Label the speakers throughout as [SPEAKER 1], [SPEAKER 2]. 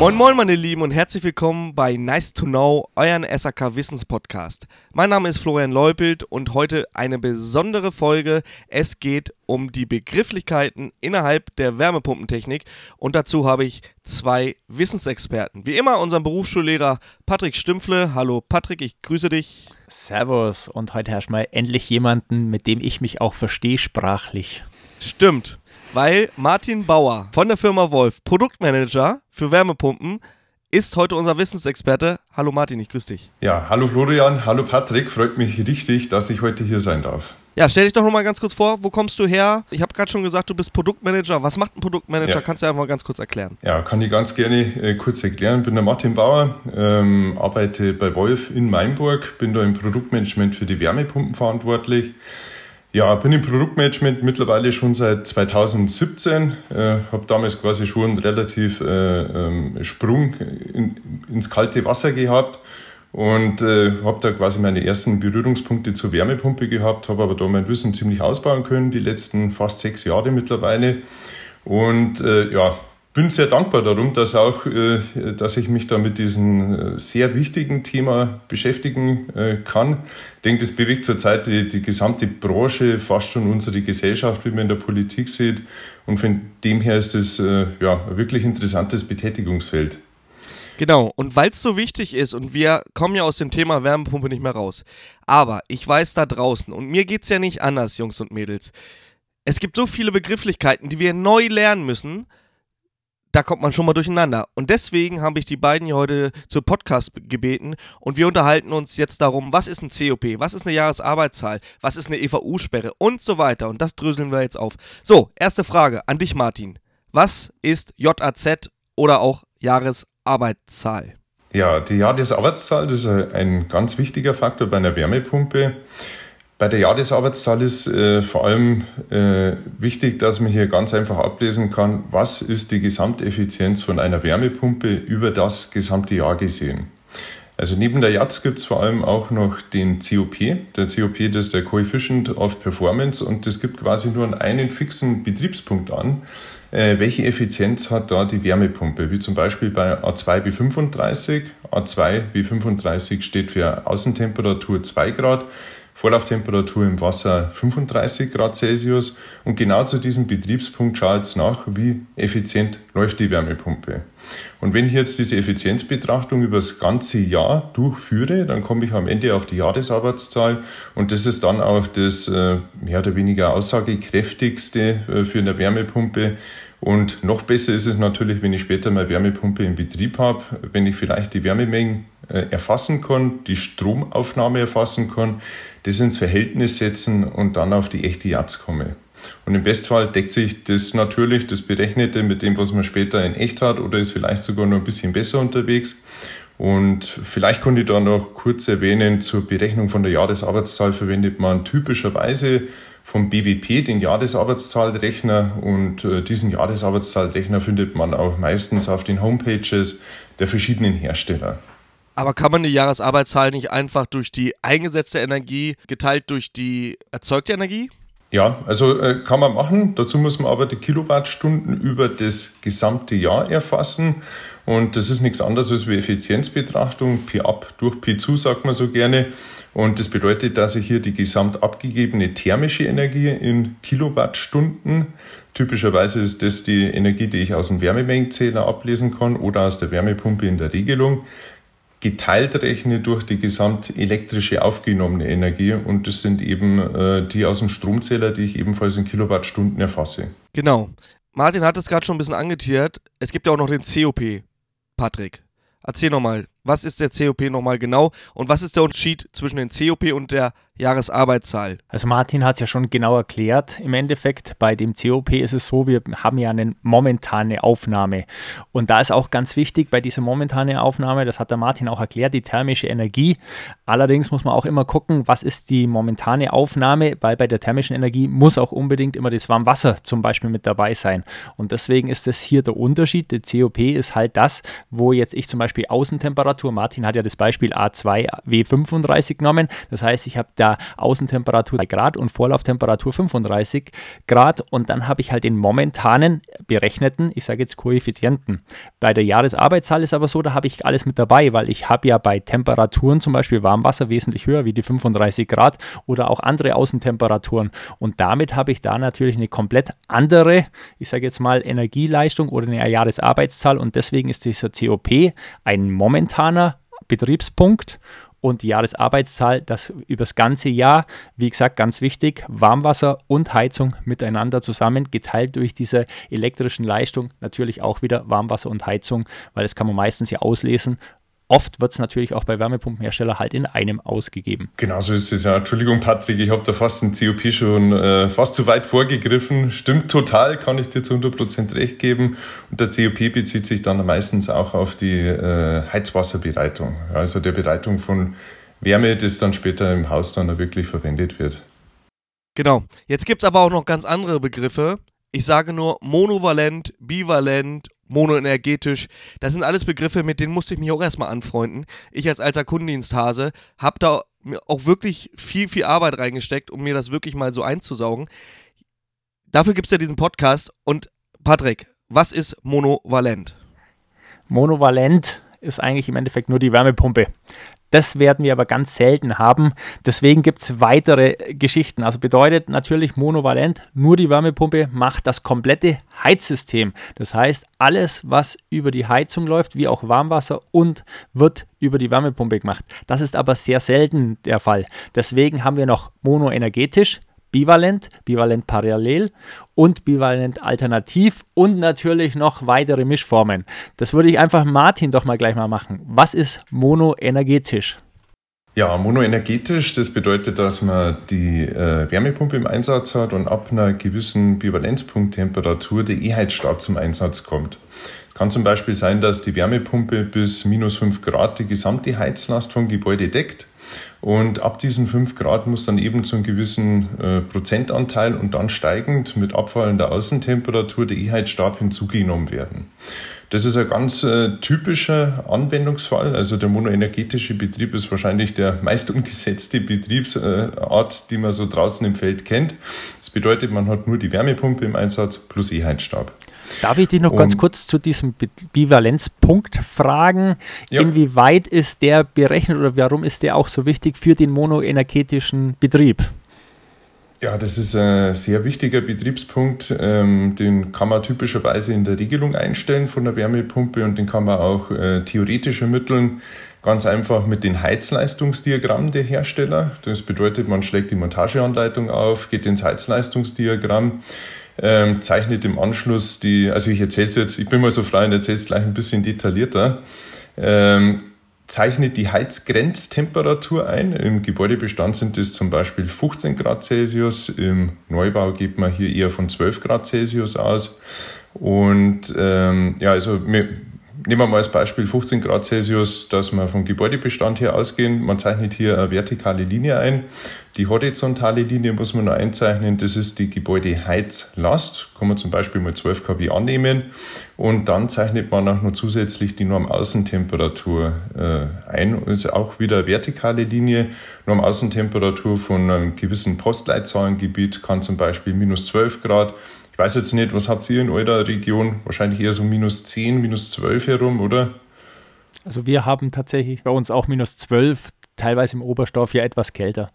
[SPEAKER 1] Moin Moin meine Lieben und herzlich willkommen bei Nice to Know, euren SAK Wissenspodcast. Mein Name ist Florian Leupelt und heute eine besondere Folge. Es geht um die Begrifflichkeiten innerhalb der Wärmepumpentechnik und dazu habe ich zwei Wissensexperten. Wie immer unseren Berufsschullehrer Patrick Stümpfle. Hallo Patrick, ich grüße dich.
[SPEAKER 2] Servus und heute herrscht mal endlich jemanden, mit dem ich mich auch verstehe sprachlich.
[SPEAKER 1] Stimmt weil Martin Bauer von der Firma Wolf, Produktmanager für Wärmepumpen, ist heute unser Wissensexperte. Hallo Martin, ich grüße dich.
[SPEAKER 3] Ja, hallo Florian, hallo Patrick, freut mich richtig, dass ich heute hier sein darf.
[SPEAKER 1] Ja, stell dich doch noch mal ganz kurz vor, wo kommst du her? Ich habe gerade schon gesagt, du bist Produktmanager. Was macht ein Produktmanager? Ja. Kannst du einfach mal ganz kurz erklären?
[SPEAKER 3] Ja, kann ich ganz gerne äh, kurz erklären. Bin der Martin Bauer, ähm, arbeite bei Wolf in Mainburg, bin da im Produktmanagement für die Wärmepumpen verantwortlich. Ja, bin im Produktmanagement mittlerweile schon seit 2017. Äh, habe damals quasi schon relativ äh, ähm, Sprung in, ins kalte Wasser gehabt und äh, habe da quasi meine ersten Berührungspunkte zur Wärmepumpe gehabt, habe aber da mein Wissen ziemlich ausbauen können, die letzten fast sechs Jahre mittlerweile. Und äh, ja, bin sehr dankbar darum, dass auch, äh, dass ich mich da mit diesem äh, sehr wichtigen Thema beschäftigen äh, kann. Ich denke, das bewegt zurzeit die, die gesamte Branche, fast schon unsere Gesellschaft, wie man in der Politik sieht. Und von dem her ist es ja ein wirklich interessantes Betätigungsfeld.
[SPEAKER 1] Genau, und weil es so wichtig ist und wir kommen ja aus dem Thema Wärmepumpe nicht mehr raus. Aber ich weiß da draußen, und mir geht es ja nicht anders, Jungs und Mädels. Es gibt so viele Begrifflichkeiten, die wir neu lernen müssen da kommt man schon mal durcheinander. Und deswegen habe ich die beiden hier heute zur Podcast gebeten und wir unterhalten uns jetzt darum, was ist ein COP, was ist eine Jahresarbeitszahl, was ist eine EVU-Sperre und so weiter. Und das dröseln wir jetzt auf. So, erste Frage an dich, Martin. Was ist JAZ oder auch Jahresarbeitszahl?
[SPEAKER 3] Ja, die Jahresarbeitszahl, ist ein ganz wichtiger Faktor bei einer Wärmepumpe. Bei der Jahresarbeitszahl ist äh, vor allem äh, wichtig, dass man hier ganz einfach ablesen kann, was ist die Gesamteffizienz von einer Wärmepumpe über das gesamte Jahr gesehen. Also neben der JATS gibt es vor allem auch noch den COP. Der COP, das ist der Coefficient of Performance und das gibt quasi nur einen fixen Betriebspunkt an. Äh, welche Effizienz hat da die Wärmepumpe? Wie zum Beispiel bei A2 b 35. A2 b 35 steht für Außentemperatur 2 Grad. Vorlauftemperatur im Wasser 35 Grad Celsius und genau zu diesem Betriebspunkt schaut es nach, wie effizient läuft die Wärmepumpe. Und wenn ich jetzt diese Effizienzbetrachtung über das ganze Jahr durchführe, dann komme ich am Ende auf die Jahresarbeitszahl und das ist dann auch das äh, mehr oder weniger aussagekräftigste äh, für eine Wärmepumpe. Und noch besser ist es natürlich, wenn ich später mal Wärmepumpe in Betrieb habe, wenn ich vielleicht die Wärmemengen äh, erfassen kann, die Stromaufnahme erfassen kann, das ins Verhältnis setzen und dann auf die echte Jatz komme. Und im Bestfall deckt sich das natürlich, das Berechnete, mit dem, was man später in echt hat oder ist vielleicht sogar noch ein bisschen besser unterwegs. Und vielleicht konnte ich da noch kurz erwähnen, zur Berechnung von der Jahresarbeitszahl verwendet man typischerweise vom BWP den Jahresarbeitszahlrechner und äh, diesen Jahresarbeitszahlrechner findet man auch meistens auf den Homepages der verschiedenen Hersteller.
[SPEAKER 1] Aber kann man die Jahresarbeitszahl nicht einfach durch die eingesetzte Energie geteilt durch die erzeugte Energie?
[SPEAKER 3] Ja, also äh, kann man machen. Dazu muss man aber die Kilowattstunden über das gesamte Jahr erfassen. Und das ist nichts anderes als wie Effizienzbetrachtung. Pi ab durch Pi zu, sagt man so gerne. Und das bedeutet, dass ich hier die gesamt abgegebene thermische Energie in Kilowattstunden, typischerweise ist das die Energie, die ich aus dem Wärmemengenzähler ablesen kann oder aus der Wärmepumpe in der Regelung, geteilt rechne durch die gesamt elektrische aufgenommene Energie und das sind eben äh, die aus dem Stromzähler, die ich ebenfalls in Kilowattstunden erfasse.
[SPEAKER 1] Genau. Martin hat es gerade schon ein bisschen angetiert. Es gibt ja auch noch den COP, Patrick. Erzähl nochmal, was ist der COP nochmal genau und was ist der Unterschied zwischen dem COP und der Jahresarbeitszahl?
[SPEAKER 2] Also Martin hat es ja schon genau erklärt. Im Endeffekt bei dem COP ist es so, wir haben ja eine momentane Aufnahme. Und da ist auch ganz wichtig bei dieser momentanen Aufnahme, das hat der Martin auch erklärt, die thermische Energie. Allerdings muss man auch immer gucken, was ist die momentane Aufnahme, weil bei der thermischen Energie muss auch unbedingt immer das Warmwasser zum Beispiel mit dabei sein. Und deswegen ist das hier der Unterschied. Der COP ist halt das, wo jetzt ich zum Beispiel Außentemperatur Außentemperatur. Martin hat ja das Beispiel A2W35 genommen. Das heißt, ich habe da Außentemperatur 3 Grad und Vorlauftemperatur 35 Grad und dann habe ich halt den momentanen berechneten, ich sage jetzt Koeffizienten. Bei der Jahresarbeitszahl ist aber so, da habe ich alles mit dabei, weil ich habe ja bei Temperaturen zum Beispiel Warmwasser wesentlich höher wie die 35 Grad oder auch andere Außentemperaturen und damit habe ich da natürlich eine komplett andere, ich sage jetzt mal Energieleistung oder eine Jahresarbeitszahl und deswegen ist dieser COP ein momentaner Betriebspunkt und die Jahresarbeitszahl, das übers ganze Jahr, wie gesagt, ganz wichtig, Warmwasser und Heizung miteinander zusammen, geteilt durch diese elektrischen Leistung, natürlich auch wieder Warmwasser und Heizung, weil das kann man meistens ja auslesen, Oft wird es natürlich auch bei Wärmepumpenherstellern halt in einem ausgegeben.
[SPEAKER 3] Genau so ist es ja. Entschuldigung, Patrick, ich habe da fast ein COP schon äh, fast zu weit vorgegriffen. Stimmt total, kann ich dir zu 100% recht geben. Und der COP bezieht sich dann meistens auch auf die äh, Heizwasserbereitung, also der Bereitung von Wärme, das dann später im Haus dann wirklich verwendet wird.
[SPEAKER 1] Genau. Jetzt gibt es aber auch noch ganz andere Begriffe. Ich sage nur monovalent, bivalent monoenergetisch. Das sind alles Begriffe, mit denen musste ich mich auch erstmal anfreunden. Ich als alter Kundendiensthase habe da auch wirklich viel, viel Arbeit reingesteckt, um mir das wirklich mal so einzusaugen. Dafür gibt es ja diesen Podcast. Und Patrick, was ist monovalent?
[SPEAKER 2] Monovalent ist eigentlich im Endeffekt nur die Wärmepumpe. Das werden wir aber ganz selten haben. Deswegen gibt es weitere Geschichten. Also bedeutet natürlich monovalent, nur die Wärmepumpe macht das komplette Heizsystem. Das heißt, alles, was über die Heizung läuft, wie auch Warmwasser und wird über die Wärmepumpe gemacht. Das ist aber sehr selten der Fall. Deswegen haben wir noch monoenergetisch, bivalent, bivalent parallel und bivalent alternativ und natürlich noch weitere Mischformen. Das würde ich einfach Martin doch mal gleich mal machen. Was ist monoenergetisch?
[SPEAKER 3] Ja, monoenergetisch, das bedeutet, dass man die äh, Wärmepumpe im Einsatz hat und ab einer gewissen Bivalenzpunkttemperatur der E-Heizstab zum Einsatz kommt. Kann zum Beispiel sein, dass die Wärmepumpe bis minus 5 Grad die gesamte Heizlast vom Gebäude deckt und ab diesen 5 Grad muss dann eben zu einem gewissen äh, Prozentanteil und dann steigend mit abfallender Außentemperatur der E-Heizstab hinzugenommen werden. Das ist ein ganz äh, typischer Anwendungsfall. Also der monoenergetische Betrieb ist wahrscheinlich der meist umgesetzte Betriebsart, die man so draußen im Feld kennt. Das bedeutet, man hat nur die Wärmepumpe im Einsatz plus E-Heizstab.
[SPEAKER 2] Darf ich dich noch ganz kurz zu diesem Bivalenzpunkt fragen? Ja. Inwieweit ist der berechnet oder warum ist der auch so wichtig für den monoenergetischen Betrieb?
[SPEAKER 3] Ja, das ist ein sehr wichtiger Betriebspunkt. Ähm, den kann man typischerweise in der Regelung einstellen von der Wärmepumpe und den kann man auch äh, theoretisch ermitteln. Ganz einfach mit den Heizleistungsdiagrammen der Hersteller. Das bedeutet, man schlägt die Montageanleitung auf, geht ins Heizleistungsdiagramm, ähm, zeichnet im Anschluss die, also ich erzähle es jetzt, ich bin mal so frei und erzähle es gleich ein bisschen detaillierter, ähm, zeichnet die Heizgrenztemperatur ein. Im Gebäudebestand sind es zum Beispiel 15 Grad Celsius, im Neubau geht man hier eher von 12 Grad Celsius aus. Und ähm, ja, also wir, nehmen wir mal als Beispiel 15 Grad Celsius, dass wir vom Gebäudebestand her ausgehen. Man zeichnet hier eine vertikale Linie ein. Die horizontale Linie muss man nur einzeichnen. Das ist die Gebäudeheizlast. Kann man zum Beispiel mal 12 kW annehmen. Und dann zeichnet man auch noch zusätzlich die Normaußentemperatur äh, ein. Das ist auch wieder eine vertikale Linie. Normaußentemperatur von einem gewissen Postleitzahlengebiet kann zum Beispiel minus 12 Grad weiß jetzt nicht, was habt ihr in eurer Region? Wahrscheinlich eher so minus 10, minus 12 herum, oder?
[SPEAKER 2] Also wir haben tatsächlich bei uns auch minus 12, teilweise im Oberstoff ja etwas kälter.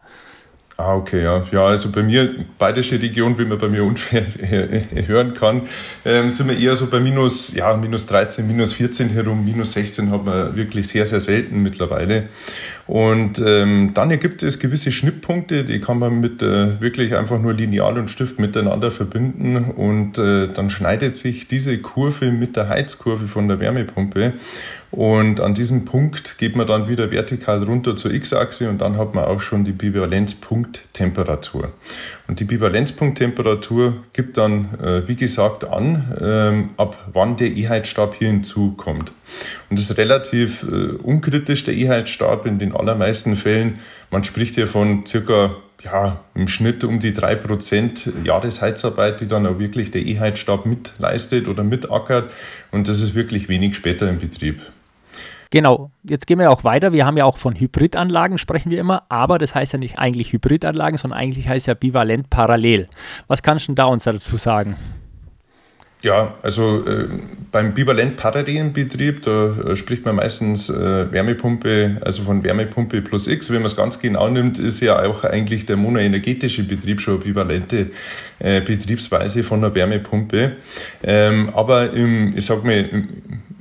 [SPEAKER 3] Ah, okay, ja. Ja, also bei mir, bayerische Region, wie man bei mir unschwer hören kann, ähm, sind wir eher so bei minus, ja, minus 13, minus 14 herum, minus 16 hat man wirklich sehr, sehr selten mittlerweile. Und ähm, dann gibt es gewisse Schnittpunkte, die kann man mit äh, wirklich einfach nur Lineal und Stift miteinander verbinden und äh, dann schneidet sich diese Kurve mit der Heizkurve von der Wärmepumpe und an diesem Punkt geht man dann wieder vertikal runter zur X-Achse und dann hat man auch schon die Bivalenzpunkttemperatur. Und die Bivalenzpunkttemperatur gibt dann, äh, wie gesagt, an, ähm, ab wann der E-Heizstab hier hinzukommt. Und das ist relativ äh, unkritisch, der E-Heizstab in den allermeisten Fällen. Man spricht hier von circa ja, im Schnitt um die 3% Jahresheizarbeit, die dann auch wirklich der E-Heizstab mitleistet oder mitackert. Und das ist wirklich wenig später im Betrieb.
[SPEAKER 2] Genau, jetzt gehen wir auch weiter. Wir haben ja auch von Hybridanlagen, sprechen wir immer, aber das heißt ja nicht eigentlich Hybridanlagen, sondern eigentlich heißt ja bivalent parallel. Was kannst du da uns dazu sagen?
[SPEAKER 3] Ja, also äh, beim bivalent parallelen Betrieb, da äh, spricht man meistens äh, Wärmepumpe, also von Wärmepumpe plus X. Wenn man es ganz genau nimmt, ist ja auch eigentlich der monoenergetische Betrieb schon eine bivalente äh, Betriebsweise von einer Wärmepumpe. Ähm, aber im, ich sag mal, im,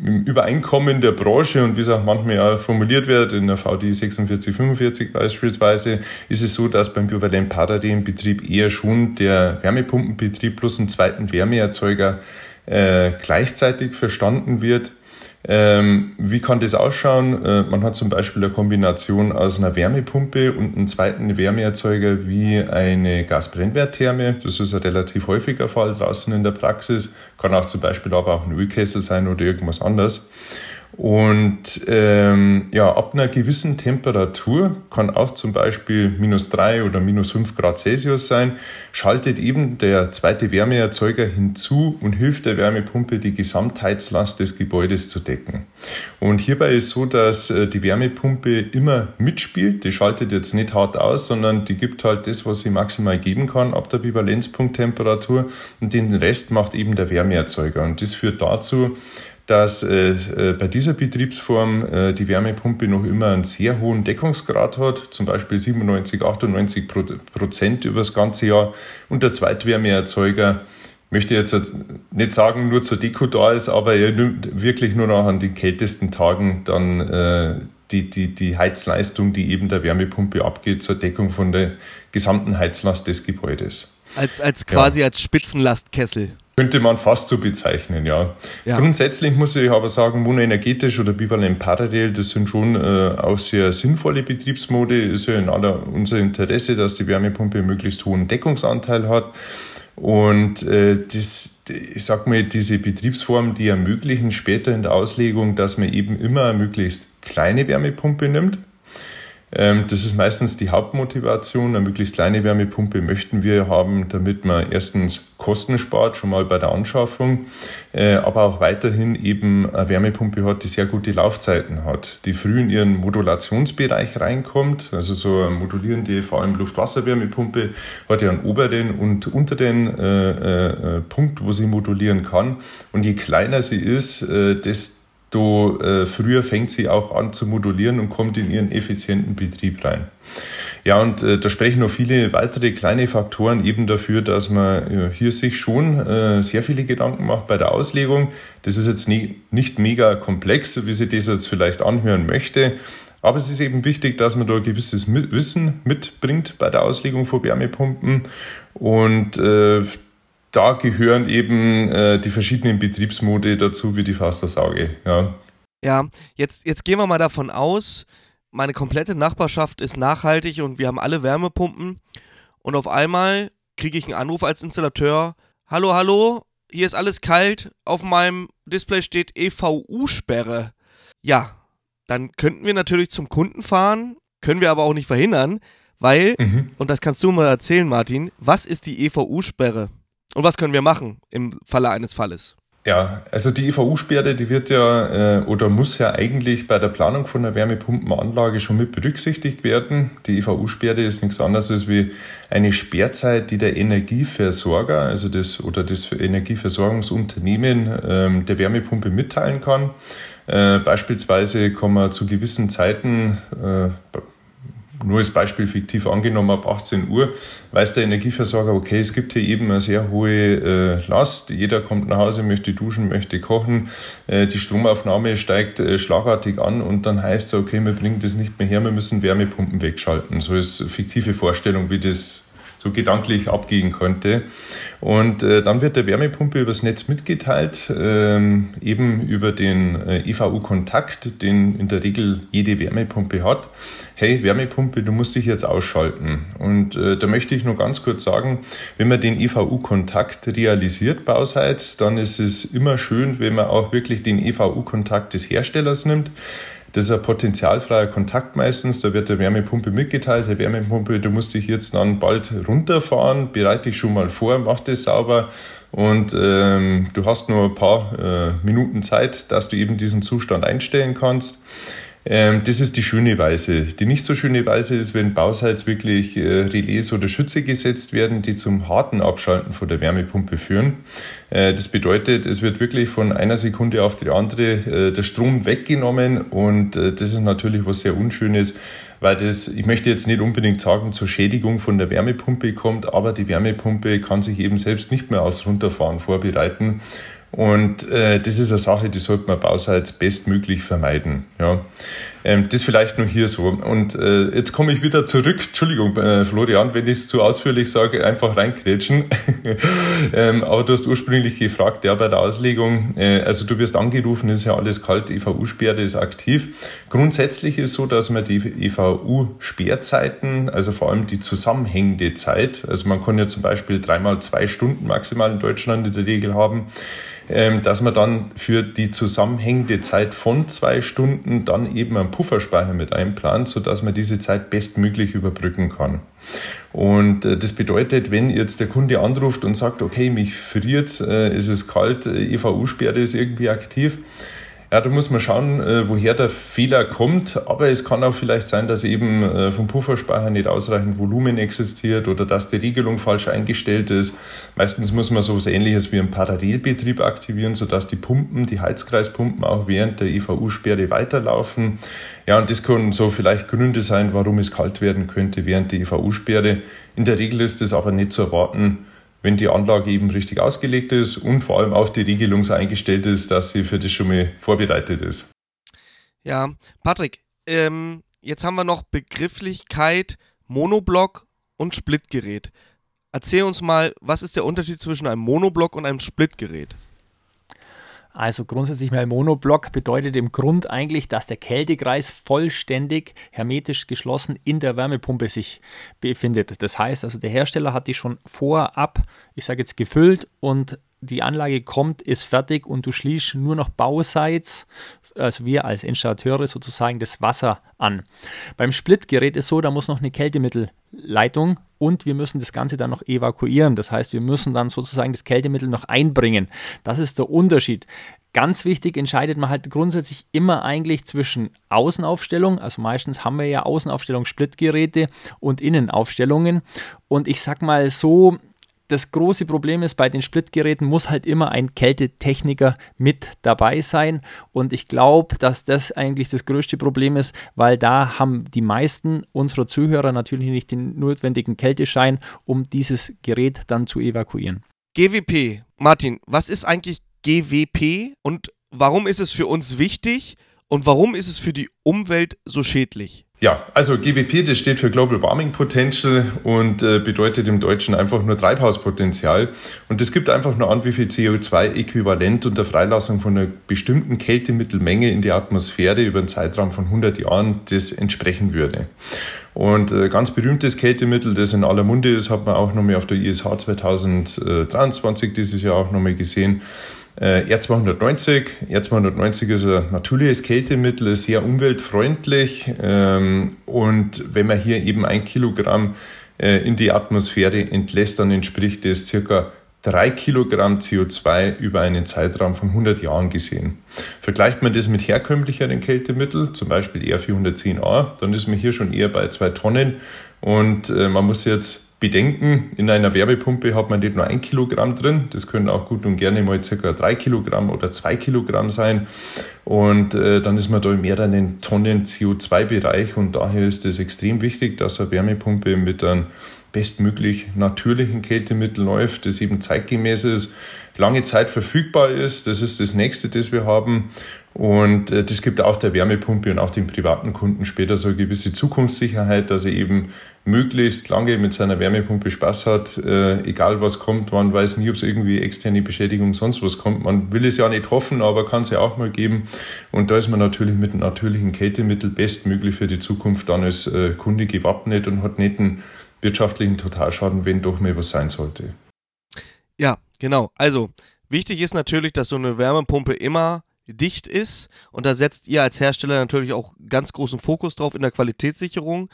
[SPEAKER 3] im Übereinkommen der Branche und wie es auch manchmal ja formuliert wird, in der VD 4645 beispielsweise, ist es so, dass beim bivalent parallelen Betrieb eher schon der Wärmepumpenbetrieb plus einen zweiten Wärmeerzeuger äh, gleichzeitig verstanden wird. Ähm, wie kann das ausschauen? Äh, man hat zum Beispiel eine Kombination aus einer Wärmepumpe und einem zweiten Wärmeerzeuger wie eine Gasbrennwerttherme. Das ist ein relativ häufiger Fall draußen in der Praxis. Kann auch zum Beispiel aber auch ein Ölkessel sein oder irgendwas anderes. Und ähm, ja, ab einer gewissen Temperatur, kann auch zum Beispiel minus drei oder minus fünf Grad Celsius sein, schaltet eben der zweite Wärmeerzeuger hinzu und hilft der Wärmepumpe, die Gesamtheizlast des Gebäudes zu decken. Und hierbei ist so, dass äh, die Wärmepumpe immer mitspielt. Die schaltet jetzt nicht hart aus, sondern die gibt halt das, was sie maximal geben kann ab der Bivalenzpunkttemperatur. Und den Rest macht eben der Wärmeerzeuger. Und das führt dazu, dass äh, äh, bei dieser Betriebsform äh, die Wärmepumpe noch immer einen sehr hohen Deckungsgrad hat, zum Beispiel 97, 98 Prozent über das ganze Jahr. Und der Zweitwärmeerzeuger möchte jetzt nicht sagen, nur zur Deko da ist, aber er nimmt wirklich nur noch an den kältesten Tagen dann äh, die, die, die Heizleistung, die eben der Wärmepumpe abgeht, zur Deckung von der gesamten Heizlast des Gebäudes.
[SPEAKER 1] Als, als quasi ja. als Spitzenlastkessel.
[SPEAKER 3] Könnte man fast so bezeichnen, ja. ja. Grundsätzlich muss ich aber sagen, monoenergetisch oder bivalent parallel, das sind schon äh, auch sehr sinnvolle Betriebsmode. Ist ja in aller unser Interesse, dass die Wärmepumpe möglichst hohen Deckungsanteil hat. Und äh, das, ich sag mal, diese Betriebsformen, die ermöglichen später in der Auslegung, dass man eben immer eine möglichst kleine Wärmepumpe nimmt das ist meistens die Hauptmotivation. Eine möglichst kleine Wärmepumpe möchten wir haben, damit man erstens Kosten spart, schon mal bei der Anschaffung, äh, aber auch weiterhin eben eine Wärmepumpe hat, die sehr gute Laufzeiten hat, die früh in ihren Modulationsbereich reinkommt. Also so eine modulierende, vor allem Luft-Wasser-Wärmepumpe hat ja einen oberen und unteren äh, äh, Punkt, wo sie modulieren kann. Und je kleiner sie ist, desto desto äh, früher fängt sie auch an zu modulieren und kommt in ihren effizienten Betrieb rein. Ja, und äh, da sprechen noch viele weitere kleine Faktoren eben dafür, dass man äh, hier sich schon äh, sehr viele Gedanken macht bei der Auslegung. Das ist jetzt nie, nicht mega komplex, wie sie das jetzt vielleicht anhören möchte. Aber es ist eben wichtig, dass man da gewisses Wissen mitbringt bei der Auslegung von Wärmepumpen. Und äh, da gehören eben äh, die verschiedenen Betriebsmode dazu, wie die Faust aufs Auge. Ja,
[SPEAKER 1] ja jetzt, jetzt gehen wir mal davon aus, meine komplette Nachbarschaft ist nachhaltig und wir haben alle Wärmepumpen. Und auf einmal kriege ich einen Anruf als Installateur. Hallo, hallo, hier ist alles kalt. Auf meinem Display steht EVU-Sperre. Ja, dann könnten wir natürlich zum Kunden fahren, können wir aber auch nicht verhindern, weil, mhm. und das kannst du mal erzählen, Martin, was ist die EVU-Sperre? Und was können wir machen im Falle eines Falles?
[SPEAKER 3] Ja, also die EVU-Sperre, die wird ja äh, oder muss ja eigentlich bei der Planung von einer Wärmepumpenanlage schon mit berücksichtigt werden. Die EVU-Sperre ist nichts anderes als wie eine Sperrzeit, die der Energieversorger, also das oder das Energieversorgungsunternehmen ähm, der Wärmepumpe mitteilen kann. Äh, beispielsweise kann man zu gewissen Zeiten äh, nur als Beispiel fiktiv angenommen, ab 18 Uhr weiß der Energieversorger, okay, es gibt hier eben eine sehr hohe äh, Last. Jeder kommt nach Hause, möchte duschen, möchte kochen. Äh, die Stromaufnahme steigt äh, schlagartig an und dann heißt es, okay, wir bringen das nicht mehr her, wir müssen Wärmepumpen wegschalten. So ist fiktive Vorstellung, wie das so gedanklich abgehen könnte. Und äh, dann wird der Wärmepumpe übers Netz mitgeteilt, ähm, eben über den äh, EVU-Kontakt, den in der Regel jede Wärmepumpe hat. Hey, Wärmepumpe, du musst dich jetzt ausschalten. Und äh, da möchte ich nur ganz kurz sagen, wenn man den EVU-Kontakt realisiert bauseits, dann ist es immer schön, wenn man auch wirklich den EVU-Kontakt des Herstellers nimmt. Das ist ein potenzialfreier Kontakt meistens. Da wird der Wärmepumpe mitgeteilt, Herr Wärmepumpe, du musst dich jetzt dann bald runterfahren, bereite dich schon mal vor, mach das sauber und ähm, du hast nur ein paar äh, Minuten Zeit, dass du eben diesen Zustand einstellen kannst. Ähm, das ist die schöne Weise. Die nicht so schöne Weise ist, wenn Bauseits wirklich äh, Relais oder Schütze gesetzt werden, die zum harten Abschalten von der Wärmepumpe führen. Äh, das bedeutet, es wird wirklich von einer Sekunde auf die andere äh, der Strom weggenommen und das ist natürlich was sehr Unschönes, weil das, ich möchte jetzt nicht unbedingt sagen, zur Schädigung von der Wärmepumpe kommt, aber die Wärmepumpe kann sich eben selbst nicht mehr aus Runterfahren vorbereiten und äh, das ist eine Sache, die sollte man bauseits bestmöglich vermeiden. Ja. Ähm, das vielleicht nur hier so. Und äh, jetzt komme ich wieder zurück. Entschuldigung, äh, Florian, wenn ich es zu ausführlich sage, einfach reinkrätschen. ähm, aber du hast ursprünglich gefragt, ja, bei der Auslegung, äh, also du wirst angerufen, ist ja alles kalt, EVU-Sperre ist aktiv. Grundsätzlich ist so, dass man die EVU-Sperrzeiten, also vor allem die zusammenhängende Zeit, also man kann ja zum Beispiel dreimal zwei Stunden maximal in Deutschland in der Regel haben, ähm, dass man dann für die zusammenhängende Zeit von zwei Stunden dann eben einen Pufferspeicher mit einplant, sodass man diese Zeit bestmöglich überbrücken kann. Und äh, das bedeutet, wenn jetzt der Kunde anruft und sagt, okay, mich friert, äh, es ist kalt, äh, EVU-Sperre ist irgendwie aktiv, ja, da muss man schauen, äh, woher der Fehler kommt. Aber es kann auch vielleicht sein, dass eben äh, vom Pufferspeicher nicht ausreichend Volumen existiert oder dass die Regelung falsch eingestellt ist. Meistens muss man so etwas ähnliches wie einen Parallelbetrieb aktivieren, sodass die Pumpen, die Heizkreispumpen auch während der EVU-Sperre weiterlaufen. Ja, und das können so vielleicht Gründe sein, warum es kalt werden könnte während der EVU-Sperre. In der Regel ist es aber nicht zu erwarten, wenn die Anlage eben richtig ausgelegt ist und vor allem auch die Regelung so eingestellt ist, dass sie für das schon mal vorbereitet ist.
[SPEAKER 1] Ja, Patrick, ähm, jetzt haben wir noch Begrifflichkeit Monoblock und Splitgerät. Erzähl uns mal, was ist der Unterschied zwischen einem Monoblock und einem Splitgerät?
[SPEAKER 2] Also grundsätzlich mal Monoblock bedeutet im Grund eigentlich, dass der Kältekreis vollständig hermetisch geschlossen in der Wärmepumpe sich befindet. Das heißt also, der Hersteller hat die schon vorab, ich sage jetzt gefüllt und die Anlage kommt, ist fertig und du schließt nur noch bauseits, also wir als Installateure sozusagen das Wasser an. Beim Splitgerät ist so, da muss noch eine Kältemittelleitung und wir müssen das Ganze dann noch evakuieren. Das heißt, wir müssen dann sozusagen das Kältemittel noch einbringen. Das ist der Unterschied. Ganz wichtig entscheidet man halt grundsätzlich immer eigentlich zwischen Außenaufstellung, also meistens haben wir ja Außenaufstellung Splitgeräte und Innenaufstellungen. Und ich sag mal so, das große Problem ist, bei den Splitgeräten muss halt immer ein Kältetechniker mit dabei sein. Und ich glaube, dass das eigentlich das größte Problem ist, weil da haben die meisten unserer Zuhörer natürlich nicht den notwendigen Kälteschein, um dieses Gerät dann zu evakuieren.
[SPEAKER 1] GWP, Martin, was ist eigentlich GWP und warum ist es für uns wichtig und warum ist es für die Umwelt so schädlich?
[SPEAKER 3] Ja, also GWP, das steht für Global Warming Potential und äh, bedeutet im Deutschen einfach nur Treibhauspotenzial. Und das gibt einfach nur an, wie viel CO2-Äquivalent unter Freilassung von einer bestimmten Kältemittelmenge in die Atmosphäre über einen Zeitraum von 100 Jahren das entsprechen würde. Und äh, ganz berühmtes Kältemittel, das in aller Munde ist, hat man auch nochmal auf der ISH 2023 dieses Jahr auch nochmal gesehen, äh, R290. R290 ist ein natürliches Kältemittel, ist sehr umweltfreundlich ähm, und wenn man hier eben ein Kilogramm äh, in die Atmosphäre entlässt, dann entspricht das circa 3 Kilogramm CO2 über einen Zeitraum von 100 Jahren gesehen. Vergleicht man das mit herkömmlicheren Kältemitteln, zum Beispiel R410A, dann ist man hier schon eher bei 2 Tonnen und äh, man muss jetzt bedenken, in einer Wärmepumpe hat man nicht nur ein Kilogramm drin, das können auch gut und gerne mal circa drei Kilogramm oder zwei Kilogramm sein. Und äh, dann ist man da im mehreren Tonnen CO2-Bereich und daher ist es extrem wichtig, dass eine Wärmepumpe mit einem bestmöglich natürlichen Kältemittel läuft, das eben zeitgemäß ist, lange Zeit verfügbar ist. Das ist das nächste, das wir haben. Und äh, das gibt auch der Wärmepumpe und auch den privaten Kunden später so eine gewisse Zukunftssicherheit, dass er eben möglichst lange mit seiner Wärmepumpe Spaß hat, äh, egal was kommt. Man weiß nie, ob es irgendwie externe Beschädigung sonst was kommt. Man will es ja nicht hoffen, aber kann es ja auch mal geben. Und da ist man natürlich mit natürlichen Kältemittel bestmöglich für die Zukunft dann als äh, Kunde gewappnet und hat nicht einen wirtschaftlichen Totalschaden, wenn doch mal was sein sollte.
[SPEAKER 1] Ja, genau. Also wichtig ist natürlich, dass so eine Wärmepumpe immer dicht ist. Und da setzt ihr als Hersteller natürlich auch ganz großen Fokus drauf in der Qualitätssicherung,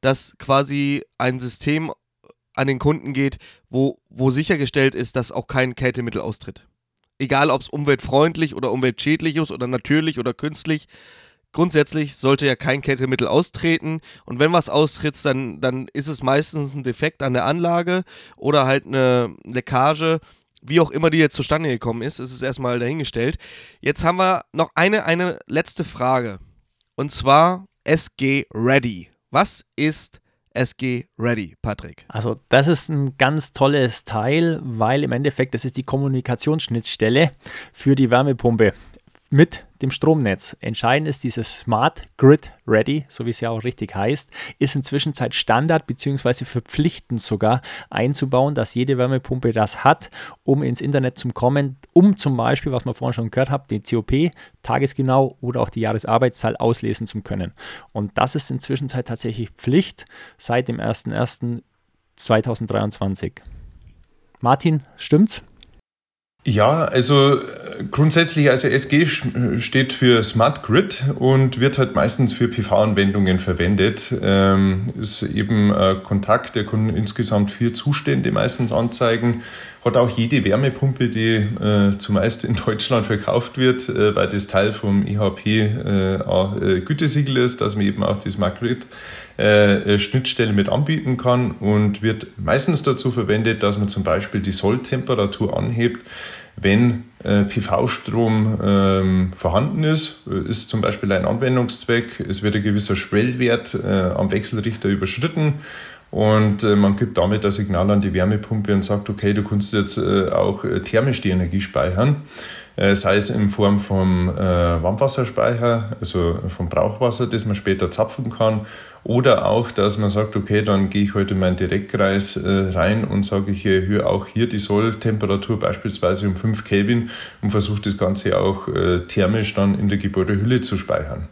[SPEAKER 1] dass quasi ein System an den Kunden geht, wo, wo sichergestellt ist, dass auch kein Kältemittel austritt. Egal, ob es umweltfreundlich oder umweltschädlich ist oder natürlich oder künstlich. Grundsätzlich sollte ja kein Kältemittel austreten und wenn was austritt, dann, dann ist es meistens ein Defekt an der Anlage oder halt eine Leckage, wie auch immer die jetzt zustande gekommen ist, ist es erstmal dahingestellt. Jetzt haben wir noch eine, eine letzte Frage und zwar SG Ready. Was ist SG Ready, Patrick?
[SPEAKER 2] Also das ist ein ganz tolles Teil, weil im Endeffekt das ist die Kommunikationsschnittstelle für die Wärmepumpe mit dem Stromnetz. Entscheidend ist dieses Smart Grid Ready, so wie es ja auch richtig heißt, ist inzwischen Standard bzw. verpflichtend sogar einzubauen, dass jede Wärmepumpe das hat, um ins Internet zu kommen, um zum Beispiel, was wir vorhin schon gehört haben, den COP tagesgenau oder auch die Jahresarbeitszahl auslesen zu können. Und das ist inzwischen tatsächlich Pflicht seit dem 01.01.2023. Martin, stimmt's?
[SPEAKER 3] Ja, also äh, grundsätzlich, also SG steht für Smart Grid und wird halt meistens für PV-Anwendungen verwendet. Ähm, ist eben äh, Kontakt, der kann insgesamt vier Zustände meistens anzeigen. Hat auch jede Wärmepumpe, die äh, zumeist in Deutschland verkauft wird, äh, weil das Teil vom EHP äh, äh, Gütesiegel ist, dass man eben auch die Smart Grid äh, Schnittstelle mit anbieten kann und wird meistens dazu verwendet, dass man zum Beispiel die Solltemperatur anhebt, wenn äh, PV-Strom ähm, vorhanden ist, ist zum Beispiel ein Anwendungszweck, es wird ein gewisser Schwellwert äh, am Wechselrichter überschritten und äh, man gibt damit das Signal an die Wärmepumpe und sagt, okay, du kannst jetzt äh, auch äh, thermisch die Energie speichern, sei es in Form vom Warmwasserspeicher, also vom Brauchwasser, das man später zapfen kann, oder auch, dass man sagt, okay, dann gehe ich heute in meinen Direktkreis rein und sage, ich erhöhe auch hier die Solltemperatur beispielsweise um 5 Kelvin und versuche das Ganze auch thermisch dann in der Gebäudehülle zu speichern.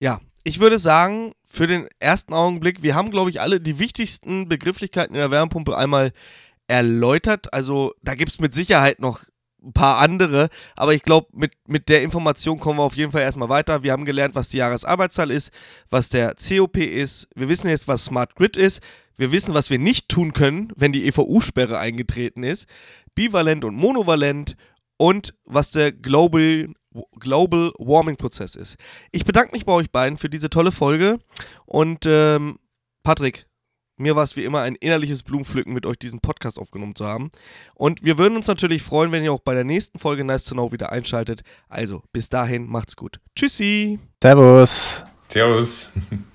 [SPEAKER 1] Ja, ich würde sagen, für den ersten Augenblick, wir haben, glaube ich, alle die wichtigsten Begrifflichkeiten in der Wärmepumpe einmal erläutert. Also da gibt es mit Sicherheit noch ein paar andere, aber ich glaube, mit, mit der Information kommen wir auf jeden Fall erstmal weiter. Wir haben gelernt, was die Jahresarbeitszahl ist, was der COP ist. Wir wissen jetzt, was Smart Grid ist. Wir wissen, was wir nicht tun können, wenn die EVU-Sperre eingetreten ist. Bivalent und monovalent und was der Global Global Warming Prozess ist. Ich bedanke mich bei euch beiden für diese tolle Folge und ähm, Patrick, mir war es wie immer ein innerliches Blumenpflücken, mit euch diesen Podcast aufgenommen zu haben. Und wir würden uns natürlich freuen, wenn ihr auch bei der nächsten Folge Nice to Know wieder einschaltet. Also bis dahin, macht's gut. Tschüssi.
[SPEAKER 2] Servus.
[SPEAKER 3] Servus.